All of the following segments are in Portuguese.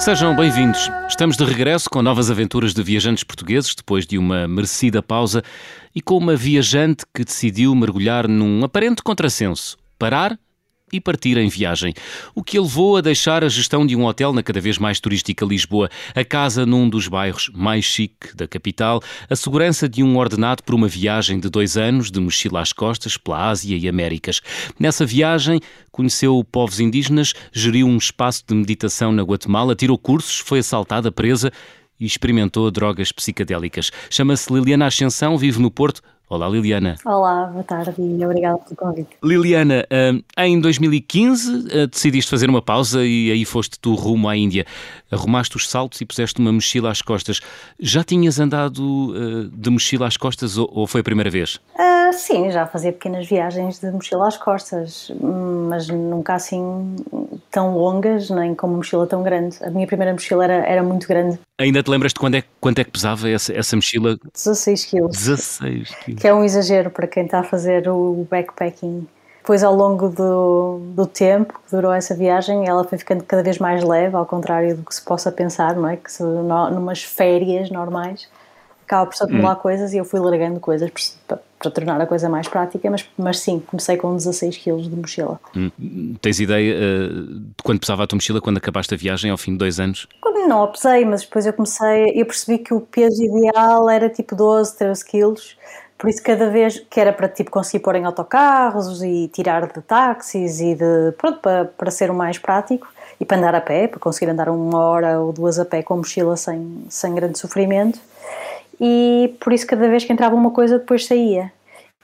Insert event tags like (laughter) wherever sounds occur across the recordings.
Sejam bem-vindos. Estamos de regresso com novas aventuras de viajantes portugueses depois de uma merecida pausa e com uma viajante que decidiu mergulhar num aparente contrassenso: parar e partir em viagem, o que a levou a deixar a gestão de um hotel na cada vez mais turística Lisboa, a casa num dos bairros mais chique da capital, a segurança de um ordenado por uma viagem de dois anos de mochila às costas pela Ásia e Américas. Nessa viagem, conheceu povos indígenas, geriu um espaço de meditação na Guatemala, tirou cursos, foi assaltada, presa e experimentou drogas psicadélicas. Chama-se Liliana Ascensão, vive no Porto, Olá, Liliana. Olá, boa tarde e obrigada pelo convite. Liliana, eh, em 2015 eh, decidiste fazer uma pausa e aí foste tu rumo à Índia. Arrumaste os saltos e puseste uma mochila às costas. Já tinhas andado eh, de mochila às costas ou foi a primeira vez? Uh, sim, já fazia pequenas viagens de mochila às costas, mas nunca assim tão longas, nem com uma mochila tão grande. A minha primeira mochila era, era muito grande. Ainda te lembras de quando é, quanto é que pesava essa, essa mochila? 16 quilos. 16 quilos que é um exagero para quem está a fazer o backpacking. Depois, ao longo do, do tempo que durou essa viagem, ela foi ficando cada vez mais leve, ao contrário do que se possa pensar, não é? Que se, no, numas férias normais acaba por se acumular hum. coisas e eu fui largando coisas para, para, tornar a coisa mais prática, mas, mas sim, comecei com 16 kg de mochila. Hum. Tens ideia uh, de quando pesava a tua mochila quando acabaste a viagem ao fim de dois anos? Não pesei, mas depois eu comecei, eu percebi que o peso ideal era tipo 12, 13 quilos por isso, cada vez que era para tipo, conseguir pôr em autocarros e tirar de táxis e de. pronto, para, para ser o mais prático e para andar a pé, para conseguir andar uma hora ou duas a pé com a mochila sem, sem grande sofrimento. E por isso, cada vez que entrava uma coisa, depois saía.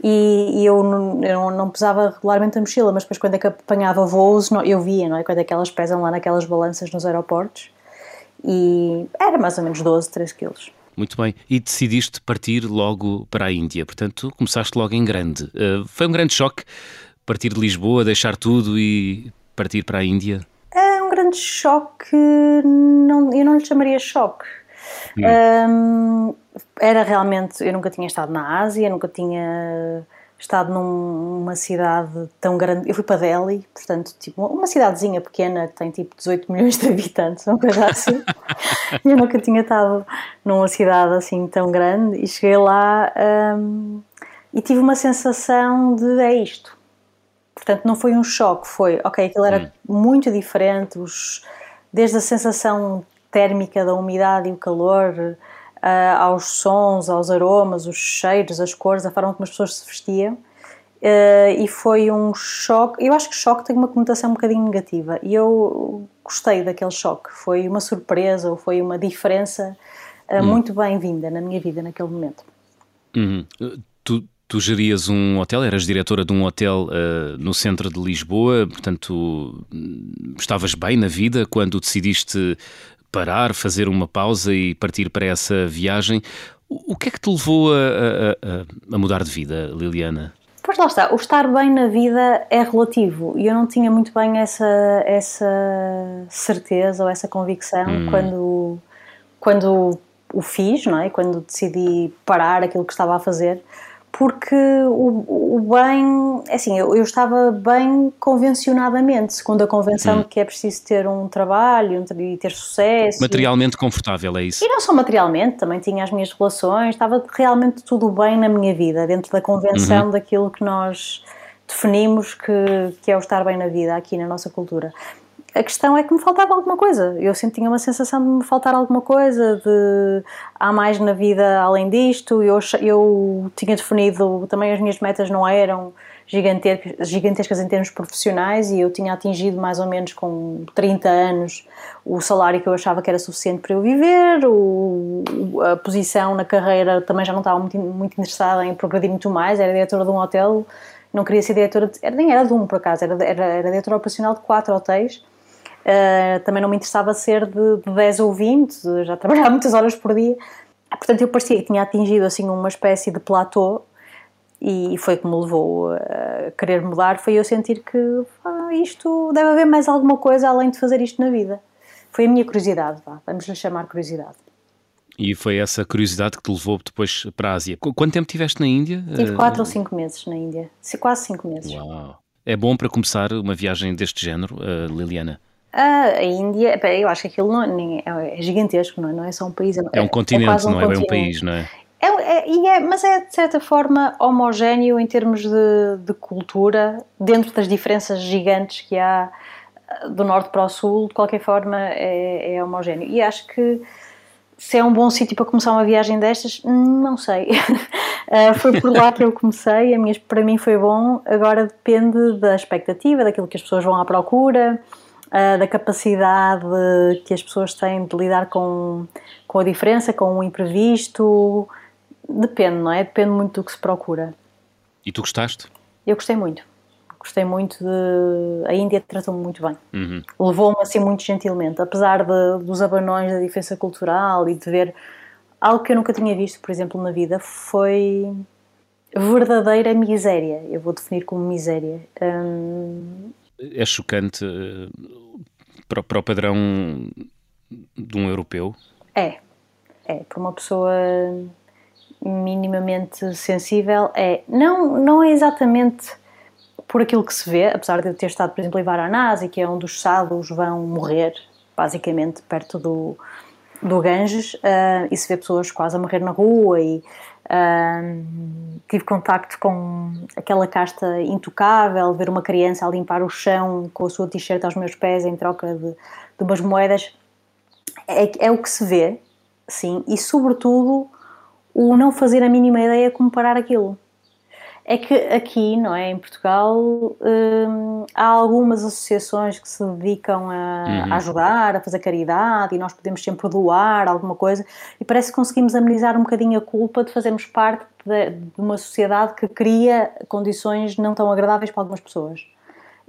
E, e eu, não, eu não pesava regularmente a mochila, mas depois, quando é que apanhava voos, eu via, não é? Quando é que elas pesam lá naquelas balanças nos aeroportos. E era mais ou menos 12, 13 quilos. Muito bem. E decidiste partir logo para a Índia. Portanto, começaste logo em grande. Uh, foi um grande choque partir de Lisboa, deixar tudo e partir para a Índia? É um grande choque. Não, eu não lhe chamaria choque. Hum. Um, era realmente. Eu nunca tinha estado na Ásia, nunca tinha estado numa cidade tão grande. Eu fui para Delhi, portanto, tipo, uma cidadezinha pequena que tem tipo 18 milhões de (laughs) habitantes, uma coisa assim. eu nunca tinha estado numa cidade assim tão grande e cheguei lá um, e tive uma sensação de é isto. Portanto, não foi um choque, foi, ok, aquilo era hum. muito diferente, os, desde a sensação térmica da umidade e o calor uh, aos sons, aos aromas, os cheiros, as cores, a forma como as pessoas se vestiam. Uh, e foi um choque. Eu acho que choque tem uma conotação um bocadinho negativa e eu gostei daquele choque. Foi uma surpresa ou foi uma diferença uh, hum. muito bem-vinda na minha vida naquele momento. Uhum. Tu, tu gerias um hotel, eras diretora de um hotel uh, no centro de Lisboa, portanto, estavas bem na vida quando decidiste parar, fazer uma pausa e partir para essa viagem. O que é que te levou a, a, a, mudar de vida, Liliana? Pois lá está, o estar bem na vida é relativo e eu não tinha muito bem essa, essa certeza ou essa convicção hum. quando, quando o fiz, não é? Quando decidi parar aquilo que estava a fazer porque o, o bem, é assim, eu, eu, estava bem convencionadamente, segundo a convenção hum. que é preciso ter um trabalho e ter sucesso. Materialmente e, confortável, é isso? E não só materialmente, também tinha as minhas relações, estava realmente tudo bem na minha vida, dentro da convenção uhum. daquilo que nós definimos que, que é o estar bem na vida aqui na nossa cultura. A questão é que me faltava alguma coisa. Eu sempre tinha uma sensação de me faltar alguma coisa, de há mais na vida além disto. Eu, eu tinha definido, também as minhas metas não eram gigantescas, em termos profissionais e eu tinha atingido mais ou menos com 30 anos o salário que eu achava que era suficiente para eu viver, o, a posição na carreira também já não estava muito, muito interessada em progredir muito mais, era diretora de um hotel, não queria ser diretora, de, nem era de um por acaso, era, era, era diretora operacional de quatro hotéis Uh, também não me interessava ser de, de 10 ou 20, já trabalhava (laughs) muitas horas por dia. Portanto, eu parecia que tinha atingido assim uma espécie de platô e foi que me levou a querer mudar, foi eu sentir que ah, isto deve haver mais alguma coisa além de fazer isto na vida. Foi a minha curiosidade, vá, vamos lhe chamar curiosidade. E foi essa curiosidade que te levou depois para a Ásia. Quanto tempo tiveste na Índia? Tive 4 uh... ou 5 meses na Índia, quase 5 meses. Uau! É bom para começar uma viagem deste género, uh, Liliana? A Índia, eu acho que aquilo não, é, é gigantesco, não é? não é só um país. É, é um continente, é um não é? É um país, não é? É, é, é, mas é de certa forma homogéneo em termos de, de, cultura, dentro das diferenças gigantes que há eh, do norte para o sul, de qualquer forma é, é homogéneo. E acho que se é um bom sítio para começar uma viagem destas, não sei. uh, (laughs) foi por lá que eu comecei, a minha, para mim foi bom, agora depende da expectativa, daquilo que as pessoas vão à procura, uh, da capacidade que as pessoas têm de lidar com, com a diferença, com o imprevisto Depende, não é? Depende muito do que se procura. E tu gostaste? Eu gostei muito. Gostei muito de. A Índia tratou-me muito bem. Uhum. Levou-me assim muito gentilmente. Apesar de, dos abanões da diferença cultural e de ver algo que eu nunca tinha visto, por exemplo, na vida, foi verdadeira miséria. Eu vou definir como miséria. Hum... É chocante eh, para, para o padrão de um europeu? É. É. Para uma pessoa minimamente sensível é não, não é exatamente por aquilo que se vê, apesar de eu ter estado, por exemplo, em Varanasi, que é onde os sadhus vão morrer, basicamente perto do, do Ganges, uh, e se vê pessoas quase a morrer na rua e tive contacto com aquela casta intocável, ver uma criança a limpar o chão com a sua t-shirt aos meus pés em troca de, de umas moedas, é, é o que se vê, sim, e sobretudo o não fazer a mínima ideia como parar aquilo. É que aqui, não é, em Portugal, hum, há algumas associações que se dedicam a, uhum. a, ajudar, a fazer caridade e nós podemos sempre doar alguma coisa e parece que conseguimos amenizar um bocadinho a culpa de fazermos parte de, de uma sociedade que cria condições não tão agradáveis para algumas pessoas.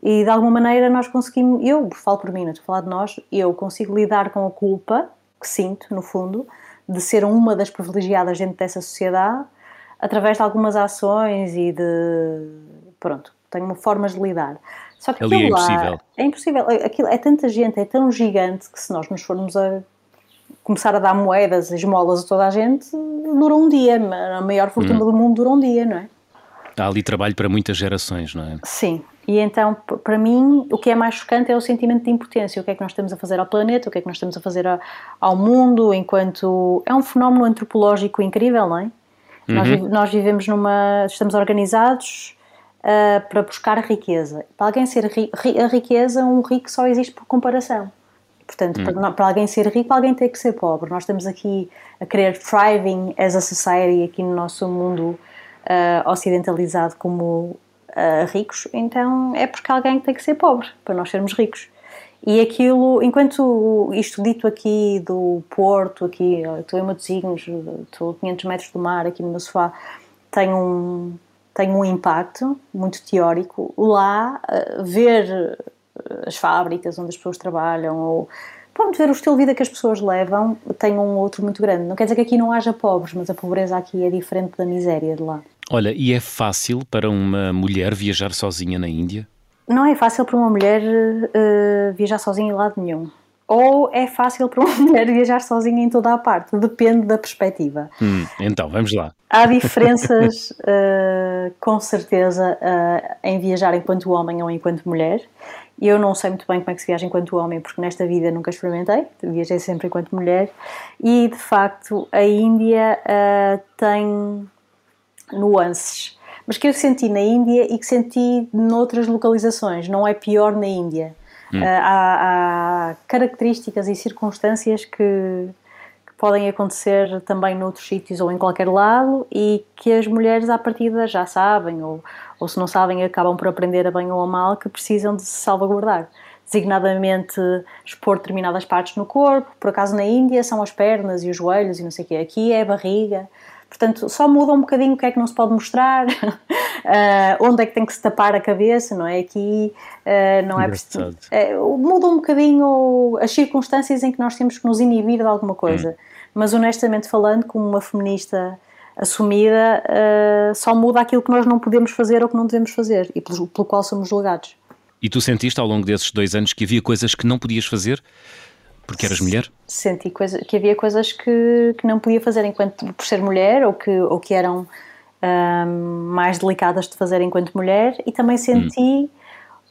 E de alguma maneira nós conseguimos, eu falo por mim, não estou a falar de nós, eu consigo lidar com a culpa que sinto, no fundo, de ser uma das privilegiadas dentro dessa sociedade através de algumas ações e de. Pronto, tenho formas de lidar. Só que Ali é impossível. Lá, é impossível. Aquilo, é tanta gente, é tão gigante que se nós nos formos a começar a dar moedas, esmolas a toda a gente, dura um dia. A maior fortuna hum. do mundo dura um dia, não é? Há ali trabalho para muitas gerações, não é? Sim, e então, para mim, o que é mais chocante é o sentimento de impotência. O que é que nós estamos a fazer ao planeta, o que é que nós estamos a fazer ao mundo, enquanto. É um fenómeno antropológico incrível, não é? Uhum. Nós, nós, vivemos numa. Estamos organizados uh, para buscar riqueza. Para alguém ser ri, a riqueza, um rico só existe por comparação. Portanto, uhum. para, para, alguém ser rico, alguém tem que ser pobre. Nós estamos aqui a querer thriving as a society aqui no nosso mundo uh, ocidentalizado como uh, ricos, então é porque alguém tem que ser pobre para nós sermos ricos. E aquilo, enquanto isto dito aqui do Porto, aqui estou em Matosinhos, estou a 500 metros do mar, aqui no meu sofá, tem um, tem um impacto muito teórico. Lá, uh, ver as fábricas onde as pessoas trabalham, ou pronto, ver o estilo de vida que as pessoas levam, tem um outro muito grande. Não quer dizer que aqui não haja pobres, mas a pobreza aqui é diferente da miséria de lá. Olha, e é fácil para uma mulher viajar sozinha na Índia? Não é fácil para uma mulher uh, viajar sozinha em lado nenhum. Ou é fácil para uma (laughs) mulher viajar sozinha em toda a parte, depende da perspectiva. Hum, então, vamos lá. Há diferenças, uh, (laughs) com certeza, uh, em viajar enquanto homem ou enquanto mulher. Eu não sei muito bem como é que se viaja enquanto homem, porque nesta vida nunca experimentei, viajei sempre enquanto mulher. E, de facto, a Índia tem nuances, mas que eu senti na Índia e que senti noutras localizações. Não é pior na Índia. Hum. Uh, há, há, características e circunstâncias que, que, podem acontecer também noutros sítios ou em qualquer lado e que as mulheres à partida já sabem ou, ou se não sabem acabam por aprender a bem ou a mal que precisam de se salvaguardar designadamente expor determinadas partes no corpo. Por acaso na Índia são as pernas e os joelhos e não sei o quê. Aqui é a barriga. Portanto, só muda um bocadinho o que é que não se pode mostrar, uh, (laughs) onde é que tem que se tapar a cabeça, não é? Aqui uh, não é preciso. Uh, muda um bocadinho as circunstâncias em que nós temos que nos inibir de alguma coisa. Hum. Mas honestamente falando, como uma feminista assumida, só muda aquilo que nós não podemos fazer ou que não devemos fazer e pelo, pelo qual somos julgados. E tu sentiste ao longo desses dois anos que havia coisas que não podias fazer? Porque eras mulher? Senti coisa, que havia coisas que, que não podia fazer enquanto por ser mulher ou que, ou que eram um, mais delicadas de fazer enquanto mulher e também senti hum.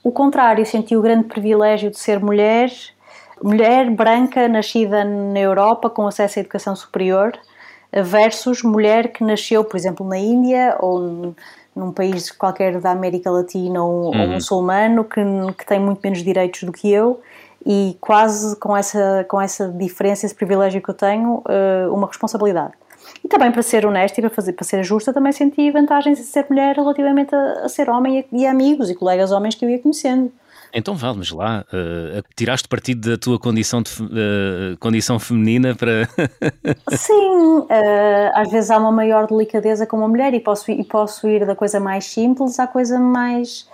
o contrário, senti o grande privilégio de ser mulher, mulher branca, nascida na Europa, com acesso à educação superior, versus mulher que nasceu, por exemplo, na Índia ou num país qualquer da América Latina ou, uhum. ou muçulmano que, que tem muito menos direitos do que eu e quase com essa, com essa diferença, esse privilégio que eu tenho, eh, uma responsabilidade. E também para ser honesta e para, fazer, para ser justa, também senti vantagens de ser mulher relativamente a, a ser homem e, e amigos e colegas homens que eu ia conhecendo. Então vamos lá, uh, tiraste partido da tua condição, de, uh, condição feminina para. (laughs) Sim, uh, às vezes há uma maior delicadeza com uma mulher e posso, e posso ir da coisa mais simples à coisa mais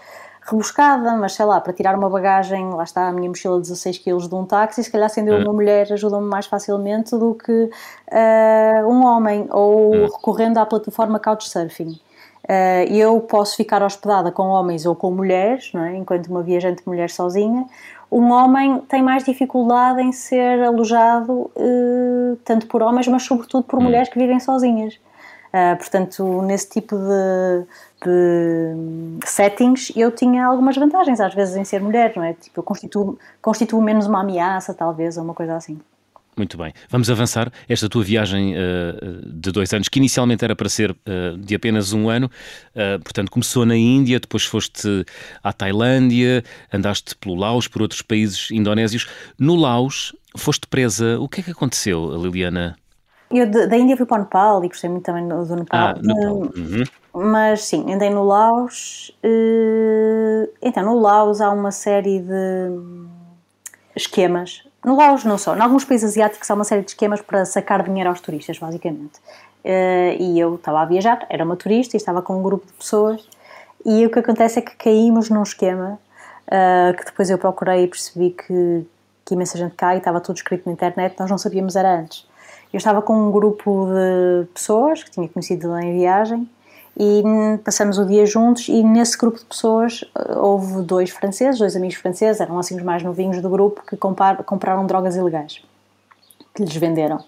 rebuscada, mas sei lá, para tirar uma bagagem, lá está a minha mochila de 16 kg de um táxi, se calhar sendo uma mulher ajuda-me mais facilmente do que uh, um homem, ou hum. recorrendo à plataforma Couchsurfing. Uh, eu posso ficar hospedada com homens ou com mulheres, não é? enquanto uma viajante mulher sozinha. Um homem tem mais dificuldade em ser alojado uh, tanto por homens, mas sobretudo por hum. mulheres que vivem sozinhas. Uh, portanto, nesse tipo de, de, settings, eu tinha algumas vantagens, às vezes, em ser mulher, não é? Tipo, eu constituo, constituo menos uma ameaça, talvez, ou uma coisa assim. Muito bem. Vamos avançar. Esta tua viagem uh, de dois anos, que inicialmente era para ser uh, de apenas um ano, uh, portanto, começou na Índia, depois foste à Tailândia, andaste pelo Laos, por outros países indonésios. No Laos, foste presa. O que é que aconteceu, Liliana? Eu de, da Índia fui para o Nepal e gostei muito também do, Nepal. Ah, Nepal. Uhum. Mas sim, andei no Laos. então, no Laos há uma série de esquemas no Laos não só, em alguns países asiáticos há uma série de esquemas para sacar dinheiro aos turistas, basicamente. Uh, e eu estava a viajar, era uma turista e estava com um grupo de pessoas e o que acontece é que caímos num esquema uh, que depois eu procurei e percebi que, que imensa gente cai, estava tudo escrito na internet, nós não sabíamos era antes. Eu estava com um grupo de pessoas que tinha conhecido lá em viagem e passamos o dia juntos e nesse grupo de pessoas eh, houve dois franceses, dois amigos franceses, eram assim os mais novinhos do grupo que compraram drogas ilegais que lhes venderam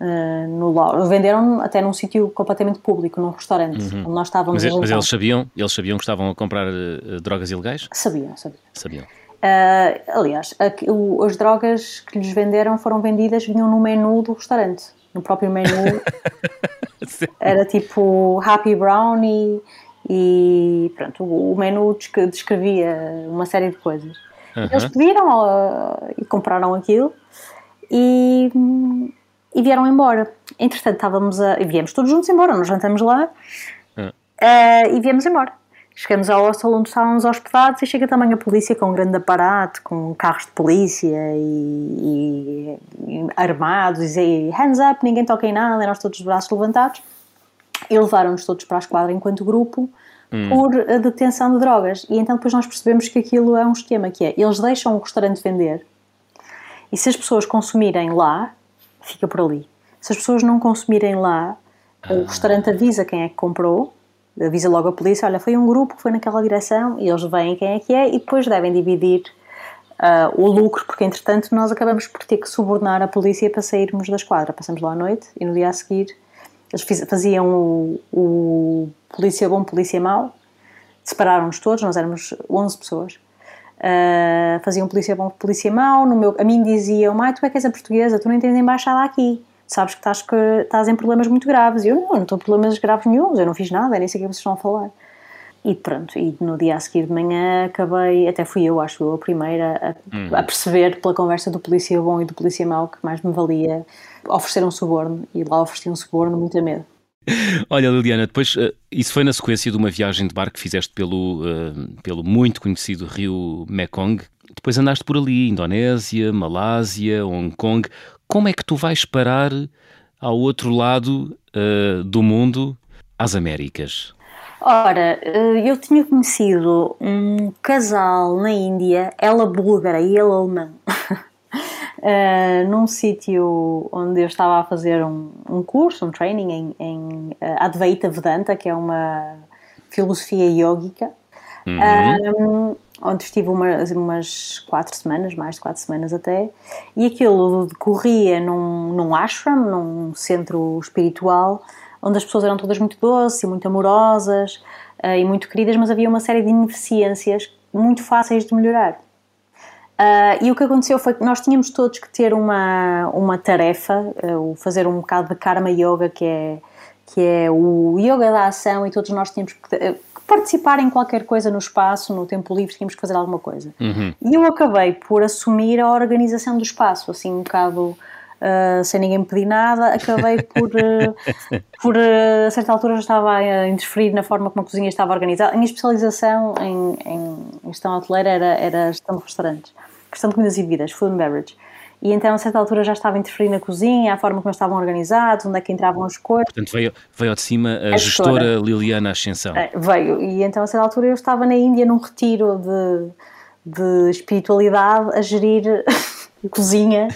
uh, no. Venderam até num sítio completamente público, num restaurante, uhum. onde nós estávamos mas, mas eles sabiam, eles sabiam que estavam a comprar uh, drogas ilegais? Sabiam, sabiam. Sabiam. Uh, aliás, a, o, as drogas que lhes venderam foram vendidas, vinham no menu do restaurante, no próprio menu (laughs) Era tipo Happy Brownie e pronto, o menu descrevia uma série de coisas. Uhum. Eles pediram uh, e compraram aquilo e, e vieram embora. Entretanto, estávamos a. viemos todos juntos embora, nós jantamos lá uhum. uh, e viemos embora. Chegamos ao hostel onde estávamos hospedados e chega também a polícia com um grande aparato, com carros de polícia e, e, e armados e hands up, ninguém toca em nada, e nós todos os braços levantados. E levaram-nos todos para a esquadra enquanto grupo hum. por a detenção de drogas. E então depois nós percebemos que aquilo é um esquema que é, eles deixam o restaurante vender e se as pessoas consumirem lá, fica por ali. Se as pessoas não consumirem lá, o ah. restaurante avisa quem é que comprou avisa logo a polícia, olha, foi um grupo que foi naquela direção e eles veem quem é que é e depois devem dividir uh, o lucro, porque entretanto nós acabamos por ter que subornar a polícia para sairmos da esquadra. Passamos lá à noite e no dia a seguir eles faziam o, o polícia bom, polícia mau, separaram-nos todos, nós éramos 11 pessoas. Uh, faziam polícia bom, polícia mau. No meu, a mim diziam, mãe, tu é que és a portuguesa, tu não tens embaixada aqui sabes que estás, que estás em problemas muito graves. E eu, não, não estou em problemas graves nenhum, eu não fiz nada, nem sei o que vocês estão a falar. E pronto, e no dia a seguir de manhã acabei, até fui eu, acho eu, a primeira a, uhum. a perceber pela conversa do polícia bom e do polícia mau que mais me valia oferecer um suborno. E lá ofereci um suborno muito a medo. Olha, Liliana, depois eh, isso foi na sequência de uma viagem de barco que fizeste pelo, uh, pelo muito conhecido rio Mekong. Depois andaste por ali, Indonésia, Malásia, Hong Kong. Como é que tu vais parar ao outro lado uh, do mundo, às Américas? Ora, eh, eu tinha conhecido um casal na Índia, ela búlgara e ele alemão, uh, (laughs) num sítio onde eu estava a fazer um, um curso, um training em, em Advaita Vedanta, que é uma filosofia yógica. Uhum. Um, onde estive umas, umas quatro semanas, mais de quatro semanas até, e aquilo decorria num, num ashram, num centro espiritual, onde as pessoas eram todas muito doces e muito amorosas uh, e muito queridas, mas havia uma série de ineficiências muito fáceis de melhorar. Uh, e o que aconteceu foi que nós tínhamos todos que ter uma, uma tarefa, uh, fazer um bocado de Karma Yoga, que é, que é o yoga da ação, e todos nós tínhamos que, participar em qualquer coisa no espaço, no tempo livre, tínhamos que fazer alguma coisa. Uhum. E eu acabei por assumir a organização do espaço, assim um bocado uh, sem ninguém me pedir nada, acabei por, uh, (laughs) por uh, a certa altura já estava a interferir na forma como a cozinha estava organizada. A minha especialização em, em, em gestão hoteleira era, era gestão de restaurantes, gestão de comidas e bebidas, food and beverage. E então, a certa altura, já estava a interferir na cozinha, a forma como eles estavam organizados, onde é que entravam as coisas. Portanto, veio, veio de cima a, a gestora, gestora Liliana Ascensão. É, veio, e então, a certa altura, eu estava na Índia num retiro de, de espiritualidade a gerir (laughs) cozinha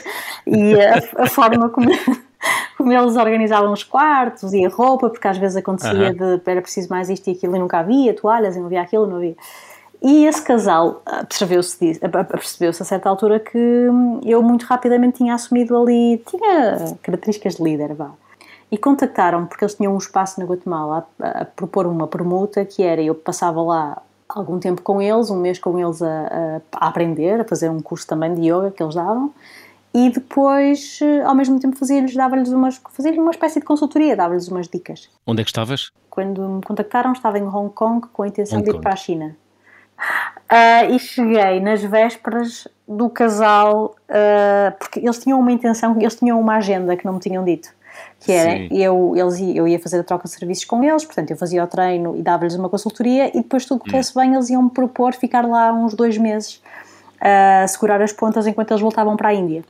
e a, a forma como, (laughs) como eles organizavam os quartos e a roupa, porque às vezes acontecia de era preciso mais isto e aquilo e nunca havia, toalhas e não havia aquilo, não havia. E esse casal percebeu-se percebeu a certa altura que eu muito rapidamente tinha assumido ali, tinha características de líder, vá. E contactaram-me porque eles tinham um espaço na Guatemala a, a, propor uma permuta que era eu passava lá algum tempo com eles, um mês com eles a, a, aprender, a fazer um curso também de yoga que eles davam, e depois, eh, ao mesmo tempo, fazia-lhes, dava-lhes umas, fazia uma espécie de consultoria, dava-lhes umas dicas. Onde é que estavas? Quando me contactaram, estava em Hong Kong com a intenção Hong de ir Kong. para a China. Uh, e cheguei nas vésperas do casal, uh, porque eles tinham uma intenção, eles tinham uma agenda que não me tinham dito que era eu, eles, eu ia fazer a troca de serviços com eles, portanto eu fazia o treino e dava-lhes uma consultoria e depois tudo corresse bem, eles iam-me propor ficar lá uns dois meses a segurar as pontas enquanto eles voltavam para a Índia.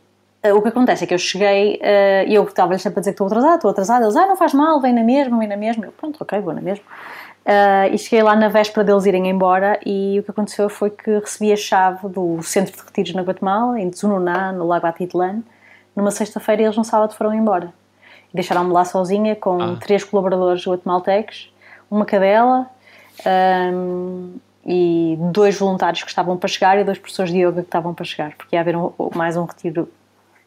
Uh, o que acontece é que eu cheguei uh, e eu estava-lhes sempre a dizer que estou atrasado, estou atrasado, eles, ah, não faz mal, vem na mesma, vem na mesma, eu, pronto, ok, vou na mesma. Uh, e cheguei lá na véspera deles irem embora e o que aconteceu foi que recebi a chave do centro de retiros na Guatemala, em Tsununá, no Lago Atitlan, numa sexta-feira e eles no sábado foram embora. Deixaram-me lá sozinha com ah. três colaboradores guatemaltecos, uma cadela um, e dois voluntários que estavam para chegar e dois professores de yoga que estavam para chegar, porque ia haver um, mais um retiro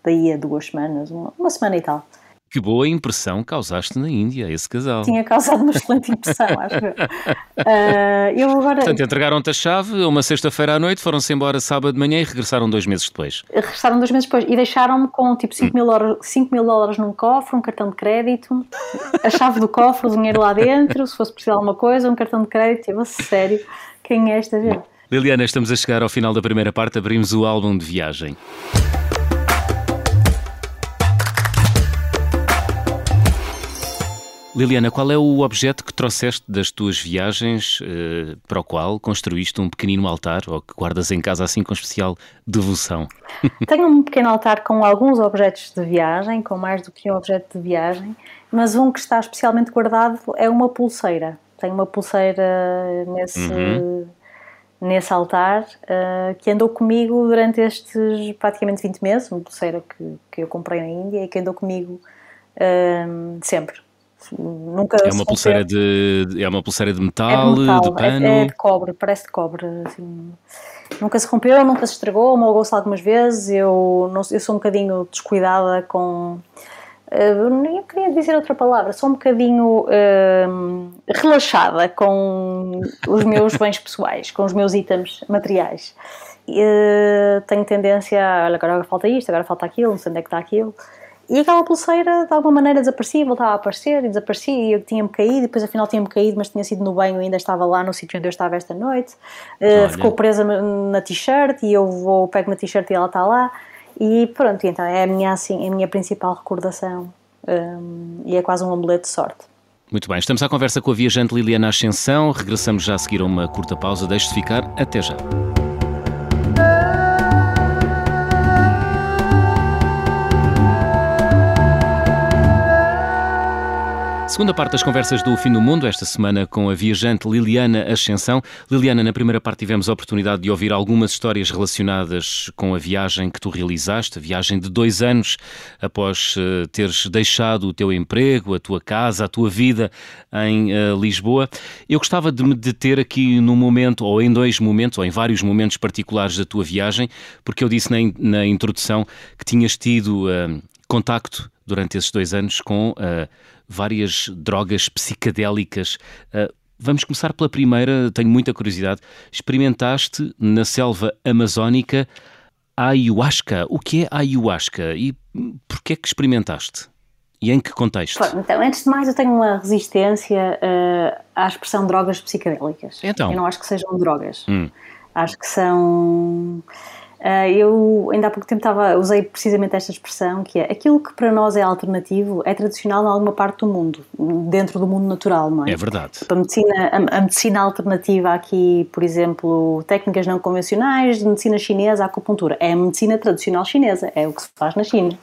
daí a duas semanas, uma, uma semana e tal. Que boa impressão causaste na Índia, esse casal. Tinha causado uma excelente impressão, (laughs) acho eu. Uh, eu agora... Portanto, entregaram-te a chave uma sexta-feira à noite, foram-se embora sábado de manhã e regressaram dois meses depois. Regressaram dois meses depois e deixaram-me com tipo 5 mil, horas, 5 mil dólares num cofre, um cartão de crédito, a chave do cofre, o dinheiro lá dentro, se fosse precisar de alguma coisa, um cartão de crédito. Eu, sério, quem é esta gente? Liliana, estamos a chegar ao final da primeira parte, abrimos o álbum de viagem. Liliana, qual é o objeto que trouxeste das tuas viagens uh, para o qual construíste um pequenino altar ou que guardas em casa assim com especial devoção? (laughs) Tenho um pequeno altar com alguns objetos de viagem, com mais do que um objeto de viagem, mas um que está especialmente guardado é uma pulseira. Tenho uma pulseira nesse, uhum. nesse altar uh, que andou comigo durante estes praticamente 20 meses, uma pulseira que, que eu comprei na Índia e que andou comigo uh, sempre Nunca é uma pulseira de é uma pulseira de metal, é de, metal, de pano. É, é, de cobre, parece de cobre. Assim. Nunca se rompeu, nunca se estragou, molgou-se algumas vezes. Eu, não, eu sou um bocadinho descuidada com. Uh, eu queria dizer outra palavra, sou um bocadinho uh, relaxada com os meus (laughs) bens pessoais, com os meus itens materiais. Uh, tenho tendência a, olha, agora falta isto, agora falta aquilo, não sei onde é que está aquilo. E aquela pulseira de alguma maneira desaparecia, voltava a aparecer e desaparecia e eu tinha-me caído, e depois afinal tinha-me caído, mas tinha sido no banho e ainda estava lá no sítio onde eu estava esta noite. Uh, ficou presa na t-shirt e eu vou, pego na t-shirt e ela está lá. E pronto, então é a minha, assim, é a minha principal recordação um, e é quase um amuleto de sorte. Muito bem, estamos à conversa com a viajante Liliana Ascensão. Regressamos já a seguir a uma curta pausa. Deixe-se ficar. Até já. Segunda parte das conversas do Fim do Mundo, esta semana com a viajante Liliana Ascensão. Liliana, na primeira parte tivemos a oportunidade de ouvir algumas histórias relacionadas com a viagem que tu realizaste, a viagem de dois anos após uh, teres deixado o teu emprego, a tua casa, a tua vida em uh, Lisboa. Eu gostava de me deter aqui num momento, ou em dois momentos, ou em vários momentos particulares da tua viagem, porque eu disse na, in na introdução que tinhas tido uh, contacto durante esses dois anos com uh, várias drogas psicadélicas. Uh, Vamos começar pela primeira, tenho muita curiosidade. Experimentaste na selva amazónica a ayahuasca. O que é a ayahuasca e porquê é que experimentaste? E em que contexto? Então, antes de mais, eu tenho uma resistência uh, à expressão drogas psicodélicas. Então? Eu não acho que sejam drogas. Hum. Acho que são eu ainda há pouco tempo estava, usei precisamente esta expressão que é aquilo que para nós é alternativo é tradicional em alguma parte do mundo, dentro do mundo natural, não é? É verdade. A medicina, a, a medicina alternativa aqui, por exemplo, técnicas não convencionais, medicina chinesa, acupuntura, é a medicina tradicional chinesa, é o que se faz na China.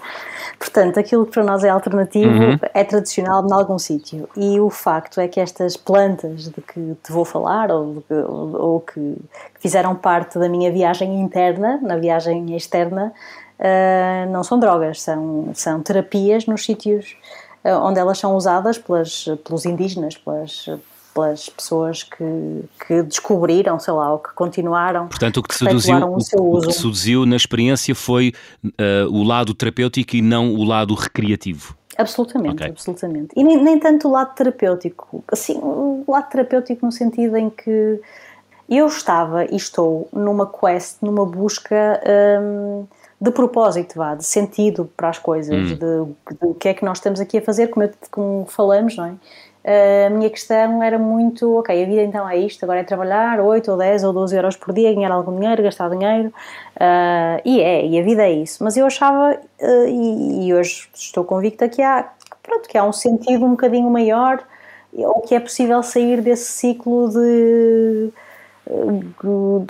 Portanto, aquilo que para nós é alternativo uhum. é tradicional em algum sítio. E o facto é que estas plantas de que te vou falar ou, ou, ou que fizeram parte da minha viagem interna na viagem externa, uh, não são drogas, são, são terapias nos sítios uh, onde elas são usadas pelas, pelos indígenas, pelas, pelas pessoas que, que descobriram, sei lá, ou que continuaram. Portanto, o que, seduziu, o, o, o que seduziu na experiência foi uh, o lado terapêutico e não o lado recreativo. Absolutamente, okay. absolutamente. E nem, nem, tanto o lado terapêutico, assim, o lado terapêutico no sentido em que eu estava e estou numa quest, numa busca um, de propósito, vá, de sentido para as coisas, hum. de, de, o que é que nós estamos aqui a fazer, como, eu, como falamos, não é? Uh, a minha questão era muito, ok, a vida então é isto, agora é trabalhar 8 ou 10 ou 12 euros por dia, ganhar algum dinheiro, gastar dinheiro, uh, e é, e a vida é isso. Mas eu achava, uh, e, e, hoje estou convicta que há, pronto, que há um sentido um bocadinho maior, ou que é possível sair desse ciclo de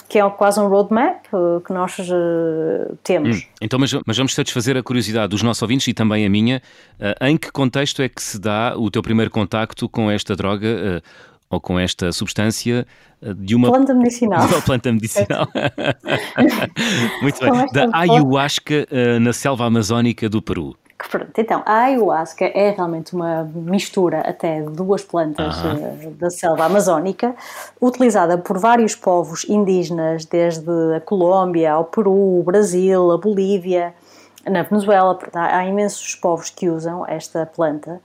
que é quase um roadmap eh, que nós eh, temos. Hum, então, mas, mas, vamos satisfazer a curiosidade dos nossos ouvintes e também a minha. Uh, em que contexto é que se dá o teu primeiro contacto com esta droga ou com esta substância de uma planta medicinal? Uma (laughs) planta medicinal. (laughs) Muito bem. Da ayahuasca na selva amazónica do Peru. Pronto, então, a ayahuasca é realmente uma mistura até de duas plantas uh, da selva amazónica, utilizada por vários povos indígenas, desde a Colômbia ao Peru, o Brasil, a Bolívia, na Venezuela. Há, há imensos povos que usam esta planta,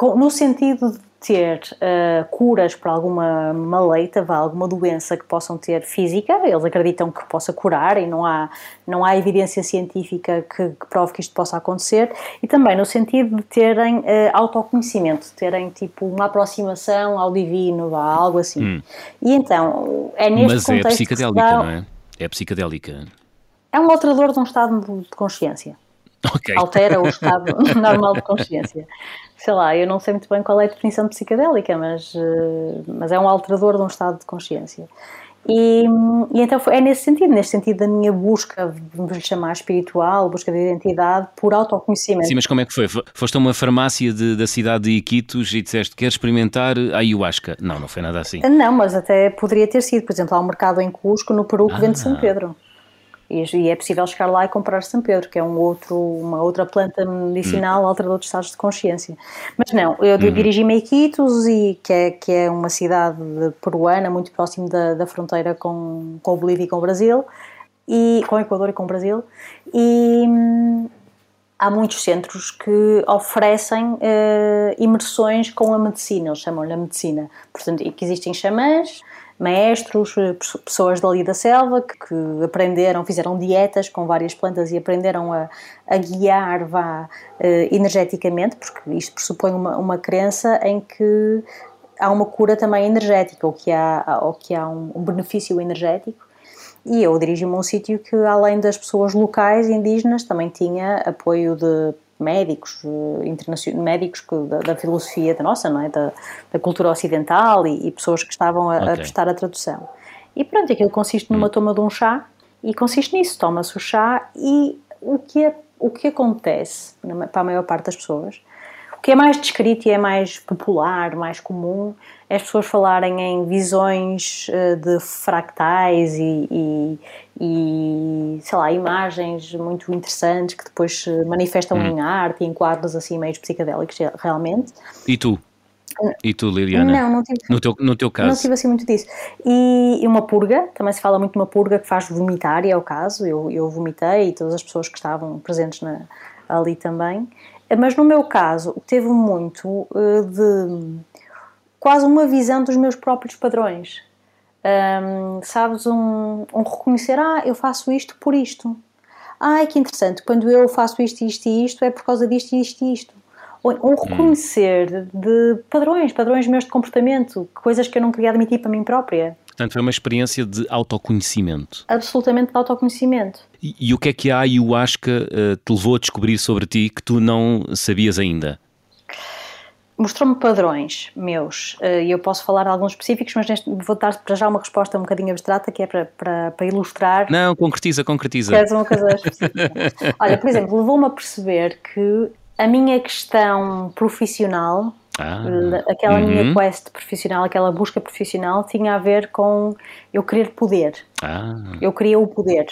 no sentido de ter uh, curas para alguma maleita, vá, alguma doença que possam ter física, eles acreditam que possa curar e não há, não há evidência científica que, que prove que isto possa acontecer, e também no sentido de terem uh, autoconhecimento, terem tipo uma aproximação ao divino, vá, algo assim. Hum. E então, é neste Mas contexto é psicadélica, dá... não é? É psicadélica. É um alterador de um estado de consciência. (laughs) Okay. Altera o (laughs) estado normal de consciência sei lá, eu não sei muito bem qual é a definição de psicadélica, mas, eh, mas é um alterador de um estado de consciência. E, e, então é nesse sentido, nesse sentido da minha busca, vamos lhe chamar espiritual, busca de identidade por autoconhecimento. Sim, mas como é que foi? Foste a uma farmácia de, da cidade de Iquitos e disseste queres experimentar a ayahuasca? Não, não foi nada assim. Não, mas até poderia ter sido. Por exemplo, há um mercado em Cusco, no Peru, que ah. vende São Pedro. E é possível chegar lá e comprar São Pedro, que é um outro, uma outra planta medicinal, hum. alterador de estados de consciência. Mas não, eu uhum. dirigi-me a Iquitos, e, que, é, que é uma cidade peruana, muito próximo da, da fronteira com, com o Bolívia e com o Brasil, e, com o Equador e com o Brasil, e hum, há muitos centros que oferecem uh, imersões com a medicina, eles chamam-lhe a medicina. Portanto, que existem xamãs, maestros, eh, pessoas dali da selva que, que, aprenderam, fizeram dietas com várias plantas e aprenderam a, a guiar vá, uh, energeticamente, porque isto pressupõe uma, uma crença em que há uma cura também energética, ou que há, ou que há um, um benefício energético. E eu dirigi-me a um sítio que, além das pessoas locais indígenas, também tinha apoio de médicos, eh, médicos da, da, filosofia da nossa, não é? da, da cultura ocidental e, e, pessoas que estavam a, okay. a, prestar a tradução. E pronto, aquilo consiste numa hum. toma de um chá e consiste nisso, toma-se o chá e o que, é, o que acontece para a maior parte das pessoas, o que é mais descrito e é mais popular, mais comum, as pessoas falarem em visões eh, de fractais e, e, e, sei lá, imagens muito interessantes que depois se manifestam hum. em arte e em quadros assim meio psicadélicos realmente. E tu? E tu, Liliana? Não, não tive. No teu, no teu caso? Não tive assim muito disso. E, e, uma purga, também se fala muito de uma purga que faz vomitar, e é o caso. Eu, eu vomitei e todas as pessoas que estavam presentes na, ali também. Mas no meu caso, teve muito uh, de quase uma visão dos meus próprios padrões. Um, sabes, um, um, reconhecer, ah, eu faço isto por isto. Ah, que interessante, quando eu faço isto, isto e isto, é por causa disto, isto e isto. Ou um reconhecer hum. de padrões, padrões meus de comportamento, coisas que eu não queria admitir para mim própria. Portanto, foi uma experiência de autoconhecimento. Absolutamente de autoconhecimento. E, e o que é que a ayahuasca uh, te levou a descobrir sobre ti que tu não sabias ainda? Mostrou-me padrões meus eh, e eu posso falar de alguns específicos, mas neste, vou dar para já uma resposta um bocadinho abstrata que é para, para, para ilustrar. Não, concretiza, concretiza. Uma coisa (laughs) específica? Olha, por exemplo, levou-me a perceber que a minha questão profissional, ah, aquela uhum. minha quest profissional, aquela busca profissional, tinha a ver com eu querer poder. Ah. Eu queria o poder.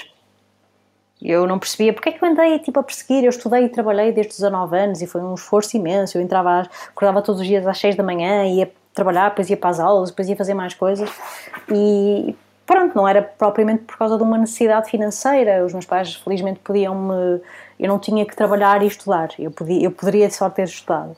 Eu não percebia porque é que eu andei tipo, a perseguir. Eu estudei e trabalhei desde os 19 anos e foi um esforço imenso. Eu entrava, acordava todos os dias às 6 da manhã, ia trabalhar, depois ia para as aulas, depois ia fazer mais coisas. E pronto, não era propriamente por causa de uma necessidade financeira. Os meus pais, felizmente, podiam-me. Eu não tinha que trabalhar e estudar. Eu, podia, eu poderia só ter estudado.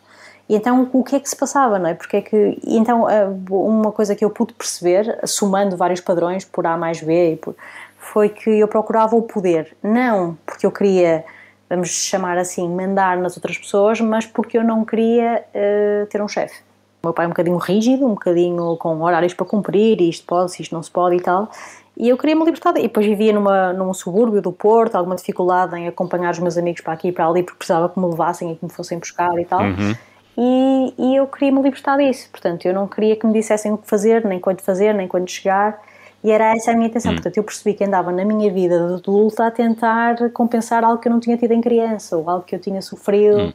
E então, o que é que se passava, não é? Porque é que. Então, uma coisa que eu pude perceber, somando vários padrões por A mais B e por foi que eu procurava o poder, não porque eu queria, vamos chamar assim, mandar nas outras pessoas, mas porque eu não queria uh, ter um chefe. O meu pai é um bocadinho rígido, um bocadinho com horários para cumprir, isto pode, isto não se pode e tal. E eu queria me libertar. E depois vivia numa, num subúrbio do Porto, alguma dificuldade em acompanhar os meus amigos para aqui e para ali, porque precisava que me levassem e que me fossem buscar e tal. Uhum. E, e eu queria me libertar disso. Portanto, eu não queria que me dissessem o que fazer, nem quando fazer, nem quando chegar. E era essa a minha intenção. Hum. Portanto, eu percebi que andava na minha vida de adulta a tentar compensar algo que eu não tinha tido em criança, ou algo que eu tinha sofrido hum.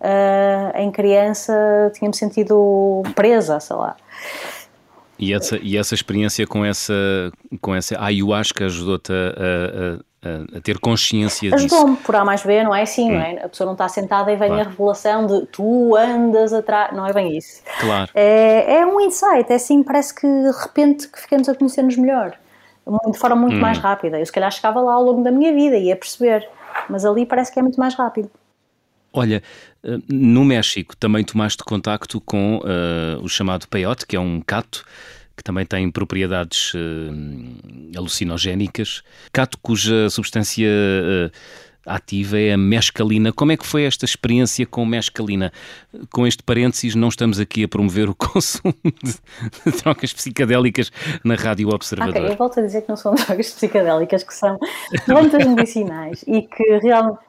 uh, em criança, tinha-me sentido presa, sei lá. E essa, e essa experiência com essa, com essa ayahuasca ajudou-te a, a, a, ter consciência disso? Ajudou-me, por A mais B, não é assim, hum. não é? A pessoa não está sentada e vem claro. a revelação de tu andas atrás, não é bem isso. Claro. É, é um insight, é assim, parece que de repente que ficamos a conhecer-nos melhor, de forma muito hum. mais rápida. Eu se calhar chegava lá ao longo da minha vida e ia perceber, mas ali parece que é muito mais rápido. Olha, eh, no México também tomaste contacto com uh, o chamado peyote, que é um cato que também tem propriedades uh, alucinogénicas, cato cuja substância uh, ativa é a mescalina. Como é que foi esta experiência com mescalina? Com este parênteses, não estamos aqui a promover o (laughs) consumo de, trocas psicadélicas na Rádio Observador. Eu volto a dizer que não são (laughs) drogas psicadélicas, que são plantas medicinais e que realmente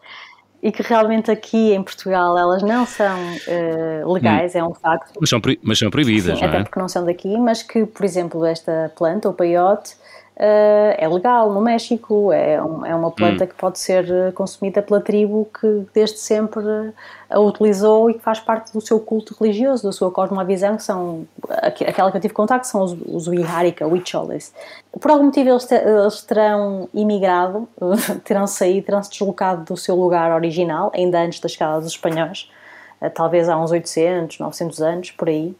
e que realmente aqui em Portugal elas não são uh, legais, hum. é um facto. Mas são, mas são proibidas, Sim, não até é? porque não são daqui, mas que, por exemplo, esta planta, o peyote, Uh, é legal no México, é, um, é uma planta hum. que pode ser eh, consumida pela tribo que desde sempre a utilizou e que faz parte do seu culto religioso, da sua cosmovisão, que são aquela que eu tive contato, que são os, os Huicholes. Por algum motivo eles, te, eles terão imigrado, (laughs) terão saído, terão se deslocado do seu lugar original, ainda antes da chegada dos espanhóis, talvez há uns 800, 900 anos, por aí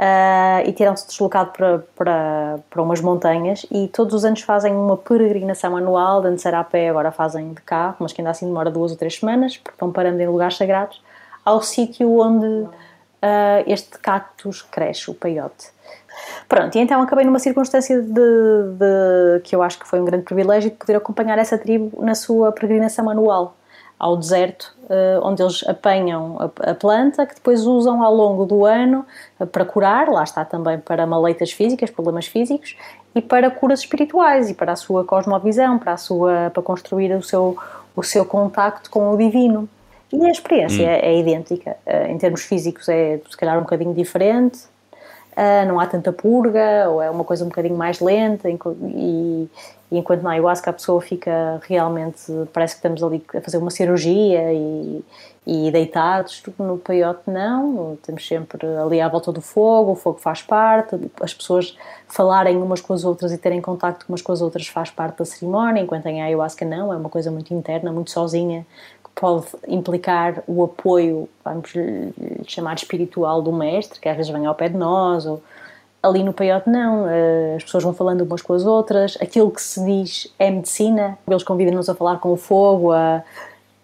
uh, e terão-se deslocado para, para, para umas montanhas e todos os anos fazem uma peregrinação anual, antes era a pé, agora fazem de carro, mas que ainda assim demora duas ou três semanas, porque estão parando em lugares sagrados, ao sítio onde uh, este cactus cresce, o peiote. Pronto, e então acabei numa circunstância de, de, que eu acho que foi um grande privilégio de poder acompanhar essa tribo na sua peregrinação anual ao deserto, uh, onde eles apanham a, planta, que depois usam ao longo do ano uh, para curar, lá está também para maleitas físicas, problemas físicos, e para curas espirituais, e para a sua cosmovisão, para, a sua, para construir o seu, o seu contacto com o divino. E a experiência hum. é, é, idêntica. Uh, em termos físicos é, se calhar, um bocadinho diferente, não há tanta purga, ou é uma coisa um bocadinho mais lenta, e, e enquanto na ayahuasca a pessoa fica realmente, parece que estamos ali a fazer uma cirurgia e, e deitados, no peiote não, estamos sempre ali à volta do fogo, o fogo faz parte, as pessoas falarem umas com as outras e terem contacto umas com as outras faz parte da cerimónia, enquanto em ayahuasca não, é uma coisa muito interna, muito sozinha, que pode implicar o apoio, vamos chamar espiritual do mestre, que às vezes vem ao pé de nós, ou Ali no peiote não, eh, as pessoas vão falando umas com as outras, aquilo que se diz é medicina, eles convidam-nos a falar com o fogo, a,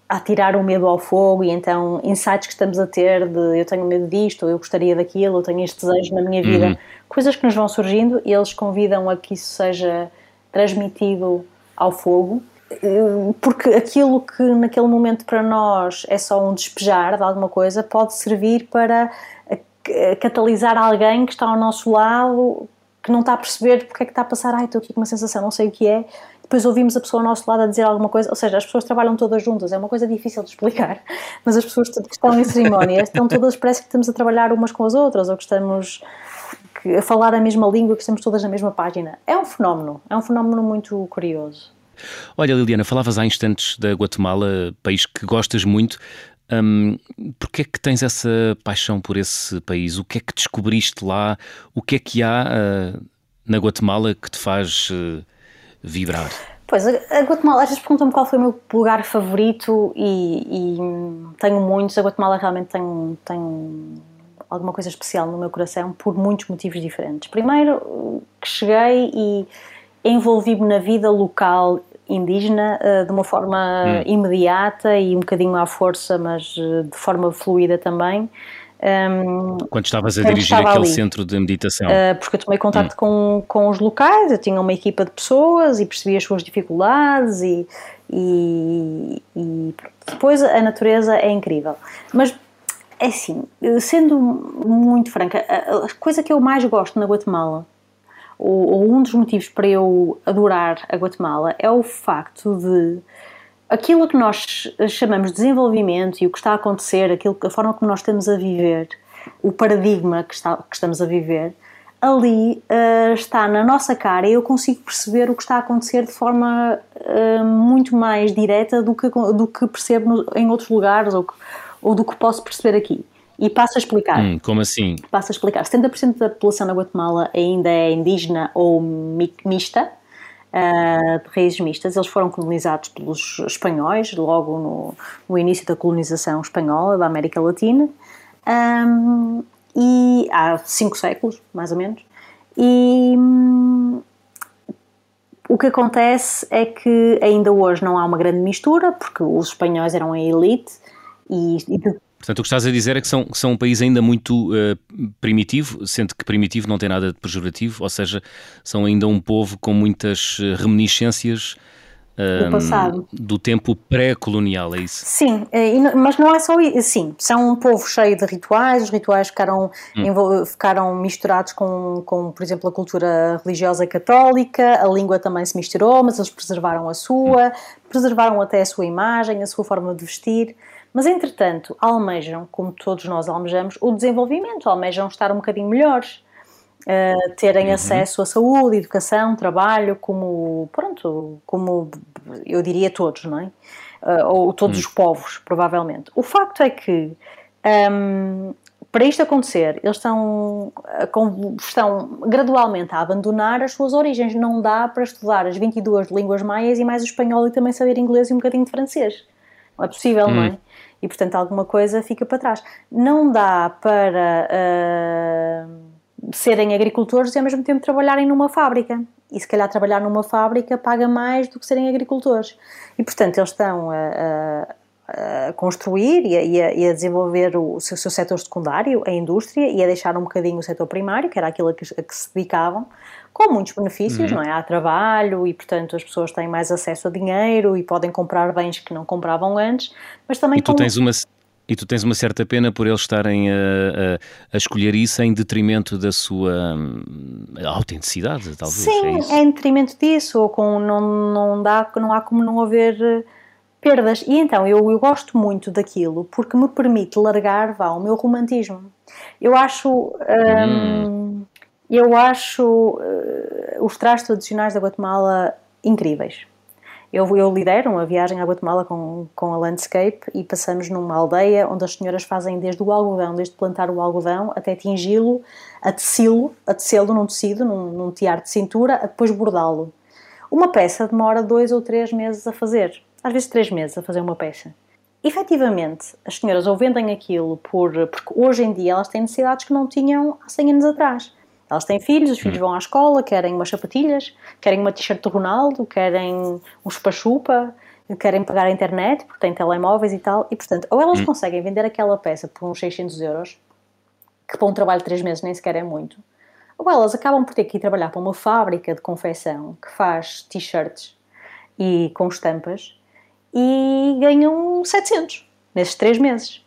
a tirar o medo ao fogo. E então insights que estamos a ter de eu tenho medo disto, ou eu gostaria daquilo, eu tenho este desejo na minha vida, uhum. coisas que nos vão surgindo e eles convidam a que isso seja transmitido ao fogo, eh, porque aquilo que naquele momento para nós é só um despejar de alguma coisa pode servir para catalisar alguém que está ao nosso lado que não está a perceber porque é que está a passar, ai, estou aqui com uma sensação, não sei o que é, depois ouvimos a pessoa ao nosso lado a dizer alguma coisa, ou seja, as pessoas trabalham todas juntas, é uma coisa difícil de explicar, (laughs) mas as pessoas que estão em cerimónia estão todas, parece que estamos a trabalhar umas com as outras, ou que estamos a falar a mesma língua, que estamos todas na mesma página. É um fenómeno, é um fenómeno muito curioso. Olha, Liliana, falavas há instantes da Guatemala, país que gostas muito. Hum, Porquê é que tens essa paixão por esse país? O que é que descobriste lá? O que é que há uh, na Guatemala que te faz uh, vibrar? Pois, a Guatemala, às vezes perguntam-me qual foi o meu lugar favorito e, e, tenho muitos. A Guatemala realmente tem, tem alguma coisa especial no meu coração por muitos motivos diferentes. Primeiro, que cheguei e envolvi-me na vida local indígena eh, de uma forma hum. imediata e um bocadinho à força, mas eh, de forma fluida também. Um, quando estavas a dirigir aquele ali. centro de meditação? Uh, porque eu tomei contato hum. com, com os locais, eu tinha uma equipa de pessoas e percebi as suas dificuldades e, e, e depois a natureza é incrível. Mas é assim, sendo muito franca, a coisa que eu mais gosto na Guatemala ou, um dos motivos para eu adorar a Guatemala é o facto de aquilo que nós chamamos de desenvolvimento e o que está a acontecer, aquilo, a forma como nós estamos a viver, o paradigma que, está, que estamos a viver, ali uh, está na nossa cara e eu consigo perceber o que está a acontecer de forma uh, muito mais direta do que, do que percebo em outros lugares ou, que, ou do que posso perceber aqui. E passo a explicar. Hum, como assim? Passo a explicar. 70% da população na Guatemala ainda é indígena ou mista, uh, de raízes mistas. Eles foram colonizados pelos espanhóis, logo no, no início da colonização espanhola da América Latina. Um, e há cinco séculos, mais ou menos. E hum, o que acontece é que ainda hoje não há uma grande mistura, porque os espanhóis eram a elite e, e Portanto, o que estás a dizer é que são, que são um país ainda muito uh, primitivo, sendo que primitivo não tem nada de pejorativo, ou seja, são ainda um povo com muitas eh, reminiscências do, passado. do tempo pré-colonial, é isso? Sim, mas não é só isso. Sim, são um povo cheio de rituais, os rituais ficaram, hum. ficaram misturados com, com, por exemplo, a cultura religiosa católica, a língua também se misturou, mas eles preservaram a sua, hum. preservaram até a sua imagem, a sua forma de vestir. Mas, entretanto, almejam, como todos nós almejamos, o desenvolvimento, almejam estar um bocadinho melhores, uh, terem uhum. acesso à saúde, educação, trabalho, como, pronto, como eu diria todos, não é? Uh, ou todos uhum. os povos, provavelmente. O facto é que, um, para isto acontecer, eles estão, estão gradualmente a abandonar as suas origens. Não dá para estudar as 22 línguas maias e mais o espanhol e também saber inglês e um bocadinho de francês. Não é possível, não é? Hum e, portanto, alguma coisa fica para trás. Não dá para uh, serem agricultores e, ao mesmo tempo, trabalharem numa fábrica. E, se calhar, trabalhar numa fábrica paga mais do que serem agricultores. E, portanto, eles estão a, a, a construir e a, e a, desenvolver o seu, seu setor secundário, a indústria, e a deixar um bocadinho o setor primário, que era aquilo a que, a que se dedicavam, com muitos benefícios, uhum. não é? Há trabalho e, portanto, as pessoas têm mais acesso a dinheiro e podem comprar bens que não compravam antes, mas também... E tu, com... tens, uma, e tu tens uma certa pena por eles estarem a, a, a escolher isso em detrimento da sua hum, autenticidade, talvez. Sim, é, é, em detrimento disso, ou com, não, não, dá, não há como não haver eh, perdas. E então, eu, eu gosto muito daquilo porque me permite largar, vá, o meu romantismo. Eu acho... Hum. Hum, eu acho uh, os trajes tradicionais da Guatemala incríveis. Eu, eu lidero uma viagem à Guatemala com, com a Landscape e passamos numa aldeia onde as senhoras fazem desde o algodão, desde plantar o algodão até tingi-lo, a teci-lo, a tecê-lo num tecido, num, num tiar de cintura, a depois bordá-lo. Uma peça demora dois ou três meses a fazer, às vezes três meses a fazer uma peça. Efetivamente, as senhoras ou vendem aquilo por, porque hoje em dia elas têm necessidades que não tinham há 100 anos atrás. Elas têm filhos, os filhos hum. vão à escola, querem umas sapatilhas, querem uma t-shirt do Ronaldo, querem um chupa-chupa querem pagar a internet, porque têm telemóveis e tal, e portanto, ou elas hum. conseguem vender aquela peça por uns 600 euros, que para um trabalho de 3 meses nem sequer é muito, ou elas acabam por ter que ir trabalhar para uma fábrica de confecção que faz t-shirts e com estampas e ganham 700 nesses 3 meses.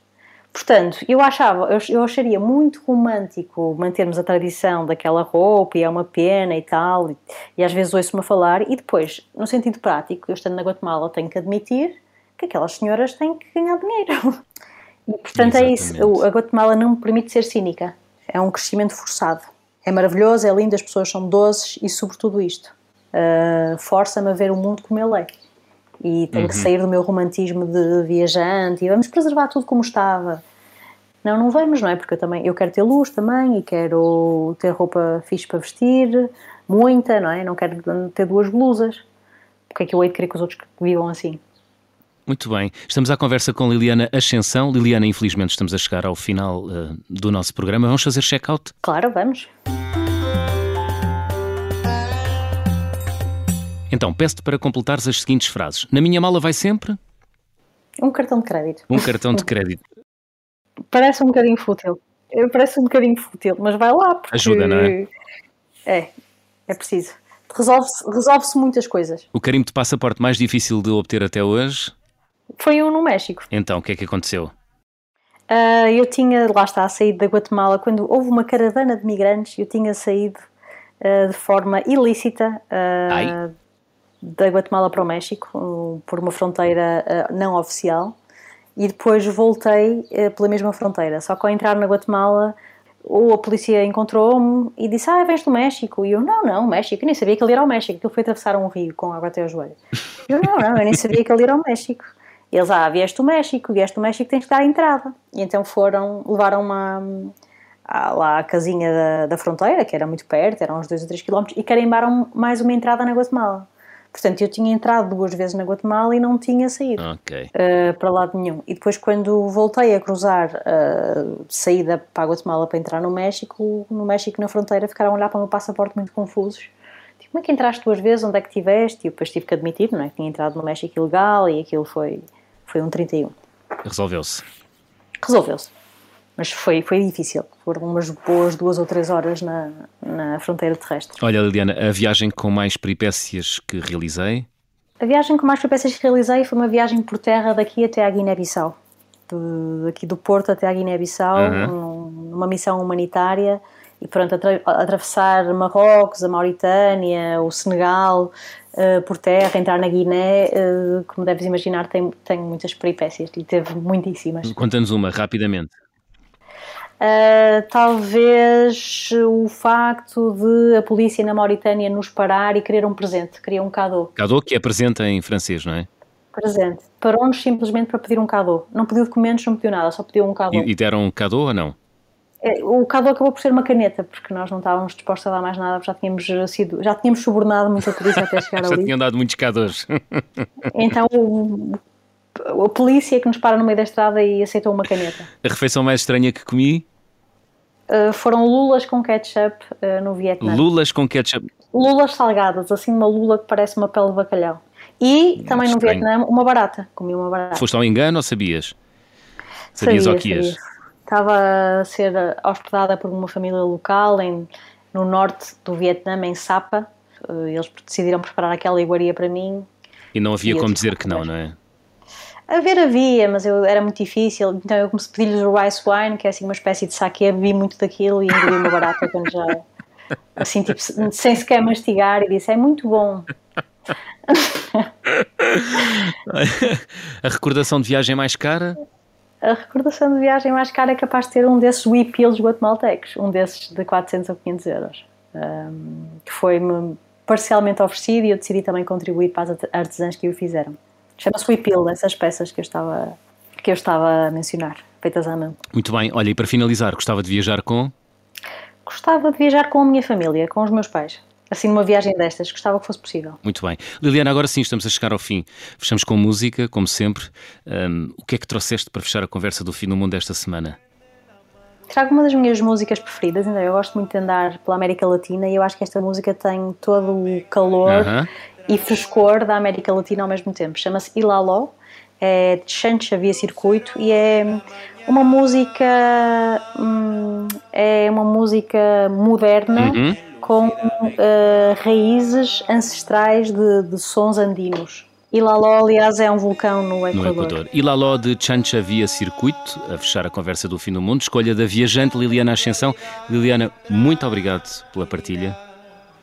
Portanto, eu achava, eu, eu acharia muito romântico mantermos a tradição daquela roupa e é uma pena e tal, e, e às vezes ouço-me a falar, e depois, no sentido prático, eu estando na Guatemala tenho que admitir que aquelas senhoras têm que ganhar dinheiro. E portanto Exatamente. é isso, a Guatemala não me permite ser cínica, é um crescimento forçado. É maravilhoso, é lindo, as pessoas são doces e sobretudo isto, uh, força-me a ver o mundo como ele é e tenho uhum. que sair do meu romantismo de viajante e vamos preservar tudo como estava. Não, não vamos, não é? Porque eu também eu quero ter luz também e quero ter roupa fixe para vestir, muita, não é? Não quero ter duas blusas. Porque é que eu hei de querer que os outros vivam assim? Muito bem. Estamos à conversa com Liliana Ascensão. Liliana, infelizmente estamos a chegar ao final uh, do nosso programa. Vamos fazer check-out? Claro, vamos. Então, peço-te para completares as seguintes frases. Na minha mala vai sempre? Um cartão de crédito. Um cartão de crédito. (laughs) Parece um bocadinho fútil. Parece um bocadinho fútil, mas vai lá. Porque... Ajuda, não é? É, é preciso. Resolve-se resolve muitas coisas. O carimbo de passaporte mais difícil de obter até hoje? Foi um no México. Então, o que é que aconteceu? Uh, eu tinha, lá está, saído da Guatemala quando houve uma caravana de migrantes. Eu tinha saído uh, de forma ilícita uh, da Guatemala para o México, por uma fronteira não oficial e depois voltei uh, pela mesma fronteira. Só que ao entrar na Guatemala, ou a polícia encontrou-me e disse: Ah, vens do México? E eu: Não, não, México. Eu nem sabia que ele era ao México, ele foi atravessar um rio com água até ao joelho. Eu: Não, não, eu nem sabia que ele era ao México. E eles: Ah, vieste do México, vieste do México, tens que dar a entrada. E então foram, levaram uma. lá à casinha da, da fronteira, que era muito perto, eram uns 2 ou 3 quilómetros, e carimbaram mais uma entrada na Guatemala. Portanto, eu tinha entrado duas vezes na Guatemala e não tinha saído okay. uh, para lado nenhum. E depois, quando voltei a cruzar a uh, saída para a Guatemala para entrar no México, no México, na fronteira, ficaram a olhar para o meu passaporte muito confusos. Tipo, como é que entraste duas vezes? Onde é que estiveste? E depois tive que admitir, não é? Que tinha entrado no México ilegal e aquilo foi, foi um 31. Resolveu-se. Resolveu-se mas foi, foi difícil. Foram umas boas duas ou três horas na, na fronteira terrestre. Olha, Liliana, a viagem com mais peripécias que realizei? A viagem com mais peripécias que realizei foi uma viagem por terra daqui até à Guiné-Bissau. Daqui do Porto até à Guiné-Bissau, uhum. numa missão humanitária. E pronto, atra atravessar Marrocos, a Mauritânia, o Senegal, uh, por terra, entrar na Guiné, uh, como deves imaginar, tem, tem muitas peripécias e teve muitíssimas. Conta-nos uma, rapidamente. Uh, talvez o facto de a polícia na Mauritânia nos parar e querer um presente, queria um cadeau. Cadeau que é presente em francês, não é? Presente. Parou-nos simplesmente para pedir um cadeau. Não pediu documentos, não pediu nada, só pediu um cadeau. E, e deram um cadeau ou não? É, o cadeau acabou por ser uma caneta, porque nós não estávamos dispostos a dar mais nada, já tínhamos sido, já tínhamos subornado muita polícia até chegar (laughs) já ali. Já tinham dado muitos cadeaus. (laughs) então o, a polícia que nos para no meio da estrada e aceitou uma caneta. A refeição mais estranha que comi? Uh, foram lulas com ketchup uh, no Vietnã. Lulas com ketchup? Lulas salgadas, assim uma lula que parece uma pele de bacalhau. E também no Vietnã uma barata, comi uma barata. Foste ao engano ou sabias? Sabias sabia, o que ias? Estava a ser hospedada por uma família local em, no norte do Vietnã, em Sapa. Uh, eles decidiram preparar aquela iguaria para mim. E não havia como dizer que não, não é? A ver havia, mas eu, era muito difícil, então eu comecei a pedir-lhes o rice wine, que é assim uma espécie de saque, bebi muito daquilo e engoli uma barata quando já, (laughs) assim, tipo, sem sequer mastigar, e disse, é muito bom. (laughs) a recordação de viagem mais cara? A recordação de viagem mais cara é capaz de ter um desses Wipils guatemaltecos, um desses de 400 ou 500 euros, um, que foi-me parcialmente oferecido e eu decidi também contribuir para as artesãs que o fizeram. Chama-se Whipple, essas peças que eu estava, que eu estava a mencionar, feitas à mão. Muito bem, olha, e para finalizar, gostava de viajar com? Gostava de viajar com a minha família, com os meus pais. Assim, numa viagem destas, gostava que fosse possível. Muito bem. Liliana, agora sim estamos a chegar ao fim. Fechamos com música, como sempre. Um, o que é que trouxeste para fechar a conversa do fim do mundo esta semana? trago uma das minhas músicas preferidas, então eu gosto muito de andar pela América Latina e eu acho que esta música tem todo o calor uh -huh. E frescor da América Latina ao mesmo tempo. Chama-se Ilaló, é de Chancha Via Circuito e é uma música hum, é uma música moderna uhum. com uh, raízes ancestrais de, de sons andinos. Ilaló, aliás, é um vulcão no Equador. No Equador. Ilaló de Chancha Via Circuito, a fechar a conversa do fim do mundo, escolha da viajante Liliana Ascensão. Liliana, muito obrigado pela partilha.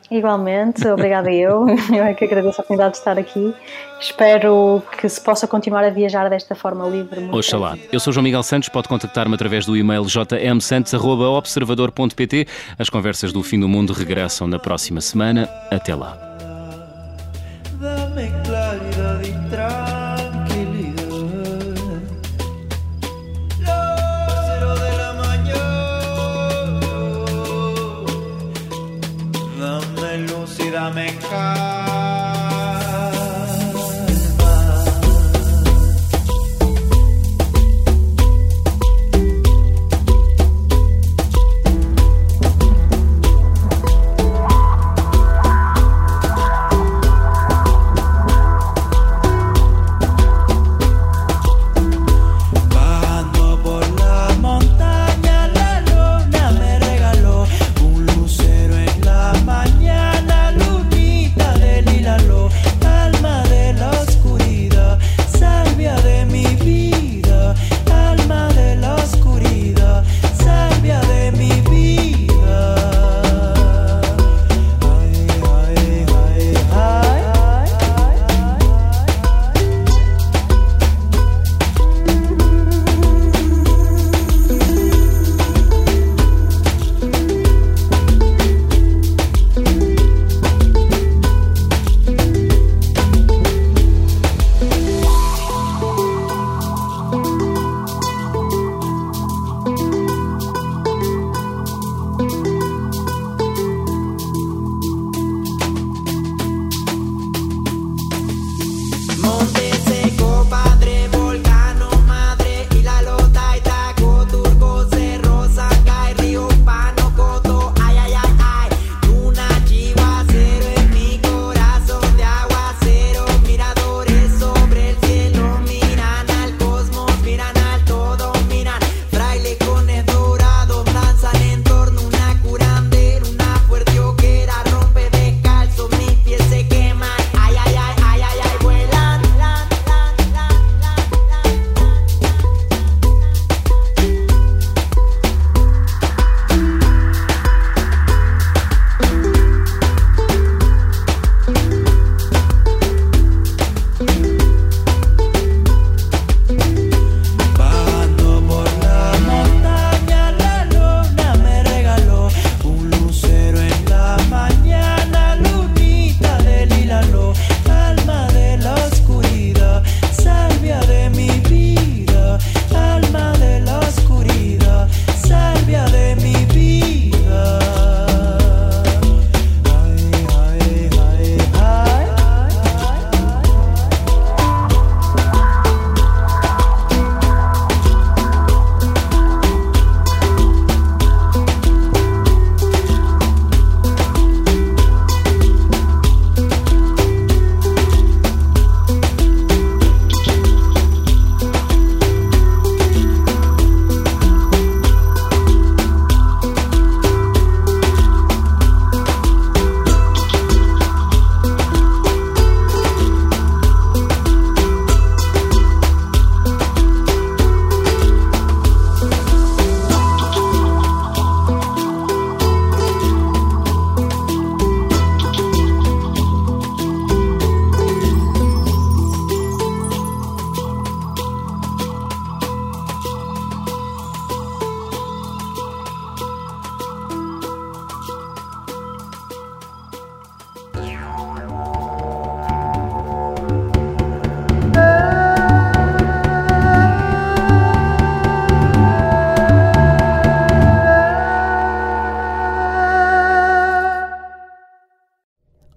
Igualmente, obrigada eu. (laughs) Eu é que agradeço a oportunidade de estar aqui. Espero que se possa continuar a viajar desta forma livre. Oxalá. Eu sou João Miguel Santos, pode contactar-me através do e-mail jmsantos.observador.pt. As conversas do fim do mundo regressam na próxima semana. Até lá. me